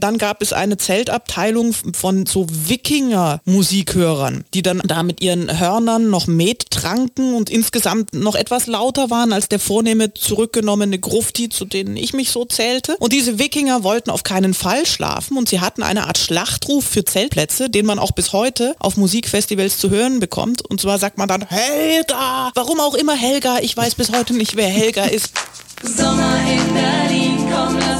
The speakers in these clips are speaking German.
Dann gab es eine Zeltabteilung von so Wikinger-Musikhörern, die dann da mit ihren Hörnern noch Met tranken und insgesamt noch etwas lauter waren als der vornehme zurückgenommene Grufti, zu denen ich mich so zählte. Und diese Wikinger wollten auf keinen Fall schlafen und sie hatten eine Art Schlachtruf für Zeltplätze, den man auch bis heute auf Musikfestivals zu hören bekommt. Und zwar sagt man dann Helga! Warum auch immer Helga, ich weiß bis heute nicht, wer Helga ist. Sommer in Berlin, komm, lass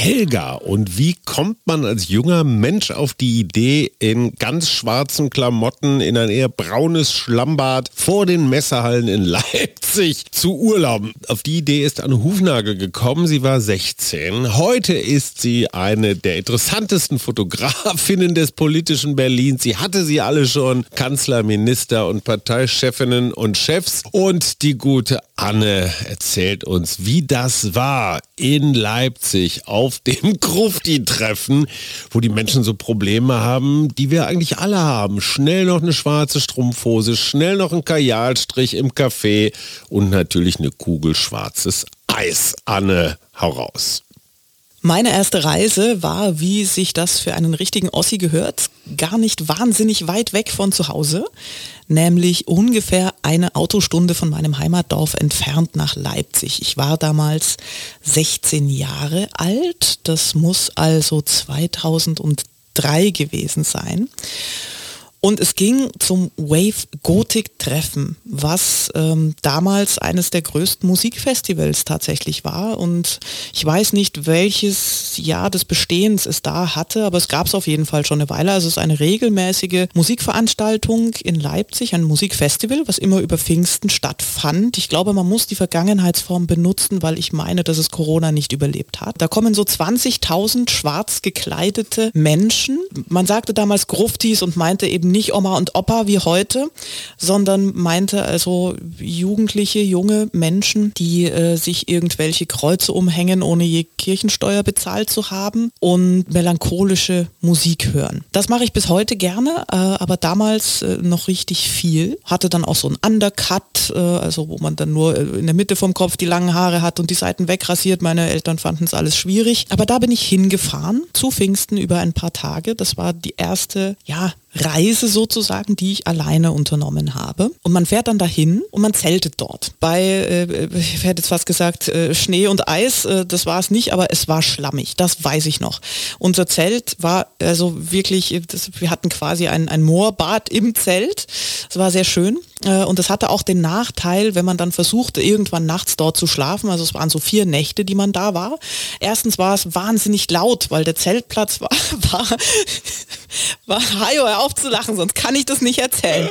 Helga und wie kommt man als junger Mensch auf die Idee, in ganz schwarzen Klamotten in ein eher braunes Schlammbad vor den Messerhallen in Leipzig zu urlauben? Auf die Idee ist Anne Hufnagel gekommen. Sie war 16. Heute ist sie eine der interessantesten Fotografinnen des politischen Berlins. Sie hatte sie alle schon, Kanzler, Minister und Parteichefinnen und Chefs. Und die gute Anne erzählt uns, wie das war in Leipzig auf dem Grufti-Treffen, wo die Menschen so Probleme haben, die wir eigentlich alle haben. Schnell noch eine schwarze Strumpfhose, schnell noch ein Kajalstrich im Café und natürlich eine Kugel schwarzes Eis. Anne, hau raus. Meine erste Reise war, wie sich das für einen richtigen Ossi gehört, gar nicht wahnsinnig weit weg von zu Hause, nämlich ungefähr eine Autostunde von meinem Heimatdorf entfernt nach Leipzig. Ich war damals 16 Jahre alt, das muss also 2003 gewesen sein. Und es ging zum Wave Gothic Treffen, was ähm, damals eines der größten Musikfestivals tatsächlich war. Und ich weiß nicht, welches Jahr des Bestehens es da hatte, aber es gab es auf jeden Fall schon eine Weile. Also es ist eine regelmäßige Musikveranstaltung in Leipzig, ein Musikfestival, was immer über Pfingsten stattfand. Ich glaube, man muss die Vergangenheitsform benutzen, weil ich meine, dass es Corona nicht überlebt hat. Da kommen so 20.000 schwarz gekleidete Menschen. Man sagte damals Gruftis und meinte eben nicht Oma und Opa wie heute, sondern meinte also jugendliche, junge Menschen, die äh, sich irgendwelche Kreuze umhängen, ohne je Kirchensteuer bezahlt zu haben und melancholische Musik hören. Das mache ich bis heute gerne, äh, aber damals äh, noch richtig viel. Hatte dann auch so ein Undercut, äh, also wo man dann nur äh, in der Mitte vom Kopf die langen Haare hat und die Seiten wegrasiert. Meine Eltern fanden es alles schwierig. Aber da bin ich hingefahren zu Pfingsten über ein paar Tage. Das war die erste, ja, Reise sozusagen, die ich alleine unternommen habe. Und man fährt dann dahin und man zeltet dort. Bei, äh, ich hätte jetzt fast gesagt, äh, Schnee und Eis, äh, das war es nicht, aber es war schlammig, das weiß ich noch. Unser Zelt war also wirklich, das, wir hatten quasi ein, ein Moorbad im Zelt. Es war sehr schön. Äh, Und es hatte auch den Nachteil, wenn man dann versuchte, irgendwann nachts dort zu schlafen, also es waren so vier Nächte, die man da war. Erstens war es wahnsinnig laut, weil der Zeltplatz war, war, war, Hajo, hör auf zu lachen, sonst kann ich das nicht erzählen.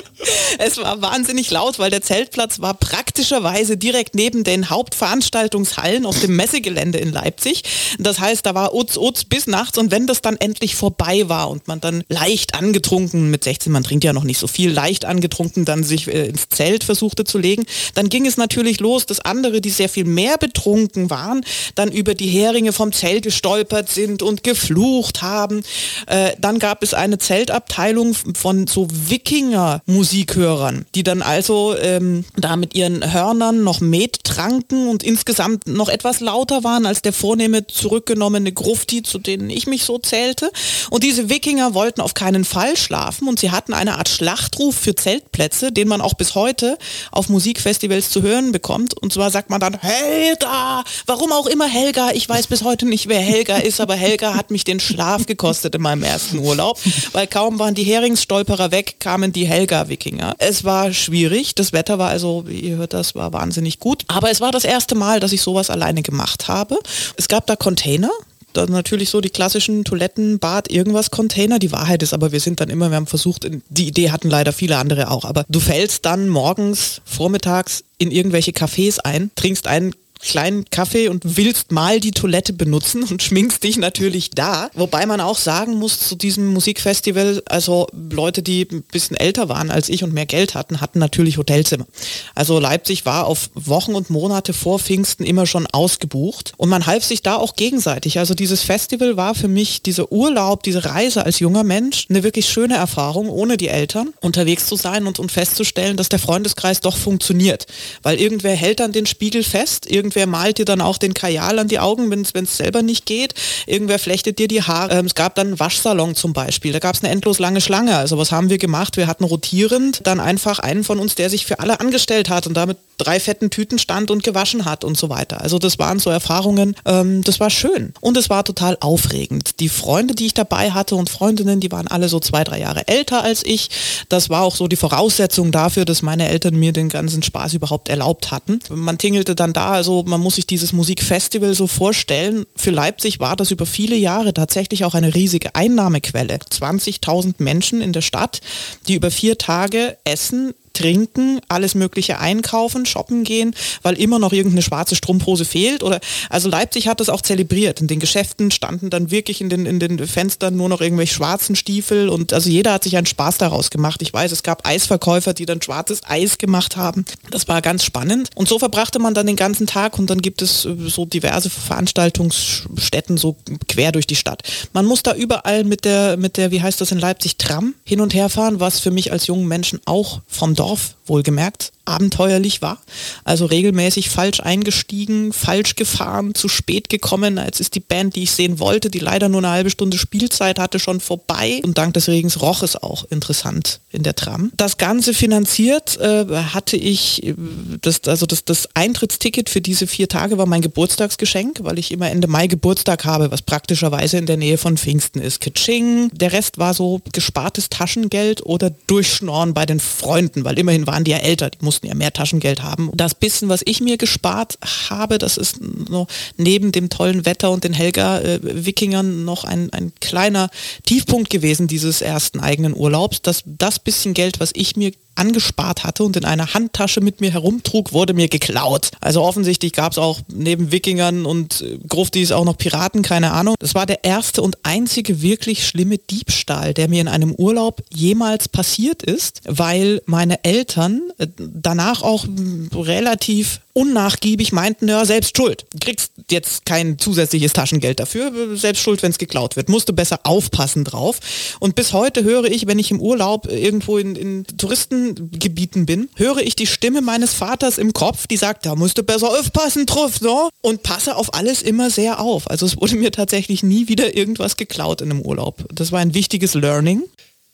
Es war wahnsinnig laut, weil der Zeltplatz war praktischerweise direkt neben den Hauptveranstaltungshallen auf dem Messegelände in Leipzig. Das heißt, da war Utz, Utz bis nachts und wenn das dann endlich vorbei war und man dann leicht angetrunken, mit 16, man trinkt ja noch nicht so viel, leicht angetrunken dann sich äh, ins Zelt versuchte zu legen, dann ging es natürlich los, dass andere, die sehr viel mehr betrunken waren, dann über die Heringe vom Zelt gestolpert sind und geflucht haben. Äh, dann gab es eine Zeltabteilung von so Wikinger-Musikhörern, die dann also ähm, da mit ihren Hörnern noch Met tranken und insgesamt noch etwas lauter waren als der vornehme zurückgenommene Grufti, zu denen ich mich so zählte. Und diese Wikinger wollten auf keinen Fall schlafen und sie hatten eine Art Schlachtruf für Zeltplätze, den man auch bis heute auf Musikfestivals zu hören bekommt. Und zwar sagt man dann Helga, warum auch immer Helga, ich weiß bis heute nicht, wer Helga ist, aber Helga hat mich den Schlaf gekostet in meinem ersten Urlaub. weil kaum waren die Heringsstolperer weg, kamen die Helga-Wikinger. Es war schwierig, das Wetter war also, wie ihr hört, das war wahnsinnig gut, aber es war das erste Mal, dass ich sowas alleine gemacht habe. Es gab da Container, natürlich so die klassischen Toiletten, Bad, irgendwas Container. Die Wahrheit ist aber, wir sind dann immer, wir haben versucht, die Idee hatten leider viele andere auch, aber du fällst dann morgens, vormittags in irgendwelche Cafés ein, trinkst einen kleinen Kaffee und willst mal die Toilette benutzen und schminkst dich natürlich da. Wobei man auch sagen muss, zu diesem Musikfestival, also Leute, die ein bisschen älter waren als ich und mehr Geld hatten, hatten natürlich Hotelzimmer. Also Leipzig war auf Wochen und Monate vor Pfingsten immer schon ausgebucht und man half sich da auch gegenseitig. Also dieses Festival war für mich dieser Urlaub, diese Reise als junger Mensch eine wirklich schöne Erfahrung, ohne die Eltern unterwegs zu sein und, und festzustellen, dass der Freundeskreis doch funktioniert. Weil irgendwer hält dann den Spiegel fest, irgendwer malt dir dann auch den Kajal an die Augen, wenn es selber nicht geht. Irgendwer flechtet dir die Haare. Ähm, es gab dann einen Waschsalon zum Beispiel. Da gab es eine endlos lange Schlange. Also was haben wir gemacht? Wir hatten rotierend dann einfach einen von uns, der sich für alle angestellt hat und damit drei fetten Tüten stand und gewaschen hat und so weiter. Also das waren so Erfahrungen, ähm, das war schön und es war total aufregend. Die Freunde, die ich dabei hatte und Freundinnen, die waren alle so zwei, drei Jahre älter als ich. Das war auch so die Voraussetzung dafür, dass meine Eltern mir den ganzen Spaß überhaupt erlaubt hatten. Man tingelte dann da, also man muss sich dieses Musikfestival so vorstellen. Für Leipzig war das über viele Jahre tatsächlich auch eine riesige Einnahmequelle. 20.000 Menschen in der Stadt, die über vier Tage essen, trinken, alles Mögliche einkaufen, shoppen gehen, weil immer noch irgendeine schwarze Strumpfhose fehlt. Oder also Leipzig hat das auch zelebriert. In den Geschäften standen dann wirklich in den, in den Fenstern nur noch irgendwelche schwarzen Stiefel und also jeder hat sich einen Spaß daraus gemacht. Ich weiß, es gab Eisverkäufer, die dann schwarzes Eis gemacht haben. Das war ganz spannend. Und so verbrachte man dann den ganzen Tag und dann gibt es äh, so diverse Veranstaltungsstätten so quer durch die Stadt. Man muss da überall mit der, mit der, wie heißt das in Leipzig, Tram hin und her fahren, was für mich als jungen Menschen auch vom Dorf wohlgemerkt abenteuerlich war. Also regelmäßig falsch eingestiegen, falsch gefahren, zu spät gekommen. Jetzt ist die Band, die ich sehen wollte, die leider nur eine halbe Stunde Spielzeit hatte, schon vorbei. Und dank des Regens roch es auch interessant in der Tram. Das Ganze finanziert äh, hatte ich, äh, das, also das, das Eintrittsticket für diese vier Tage war mein Geburtstagsgeschenk, weil ich immer Ende Mai Geburtstag habe, was praktischerweise in der Nähe von Pfingsten ist. Kitsching. Der Rest war so gespartes Taschengeld oder Durchschnorren bei den Freunden, weil immerhin waren die ja älter, die mussten mussten ja mehr Taschengeld haben. Das bisschen, was ich mir gespart habe, das ist noch neben dem tollen Wetter und den Helga-Wikingern noch ein, ein kleiner Tiefpunkt gewesen dieses ersten eigenen Urlaubs. Das, das bisschen Geld, was ich mir angespart hatte und in einer Handtasche mit mir herumtrug, wurde mir geklaut. Also offensichtlich gab es auch neben Wikingern und äh, Gruftis auch noch Piraten, keine Ahnung. Das war der erste und einzige wirklich schlimme Diebstahl, der mir in einem Urlaub jemals passiert ist, weil meine Eltern äh, danach auch relativ unnachgiebig meinten, ja, selbst schuld. Kriegst jetzt kein zusätzliches Taschengeld dafür, selbst schuld, wenn es geklaut wird. Musst du besser aufpassen drauf. Und bis heute höre ich, wenn ich im Urlaub irgendwo in, in Touristengebieten bin, höre ich die Stimme meines Vaters im Kopf, die sagt, da musst du besser aufpassen drauf, so. Und passe auf alles immer sehr auf. Also es wurde mir tatsächlich nie wieder irgendwas geklaut in einem Urlaub. Das war ein wichtiges Learning.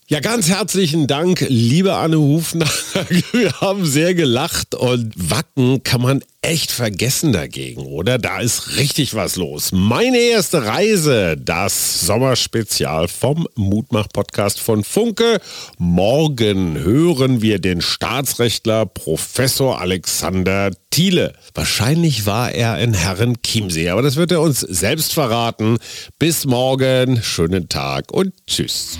Ja, ganz herzlichen Dank, liebe Anne Hufner. Wir haben sehr gelacht und Wacken kann man echt vergessen dagegen, oder? Da ist richtig was los. Meine erste Reise, das Sommerspezial vom Mutmach-Podcast von Funke. Morgen hören wir den Staatsrechtler Professor Alexander Thiele. Wahrscheinlich war er in Herren Chiemsee, aber das wird er uns selbst verraten. Bis morgen, schönen Tag und tschüss.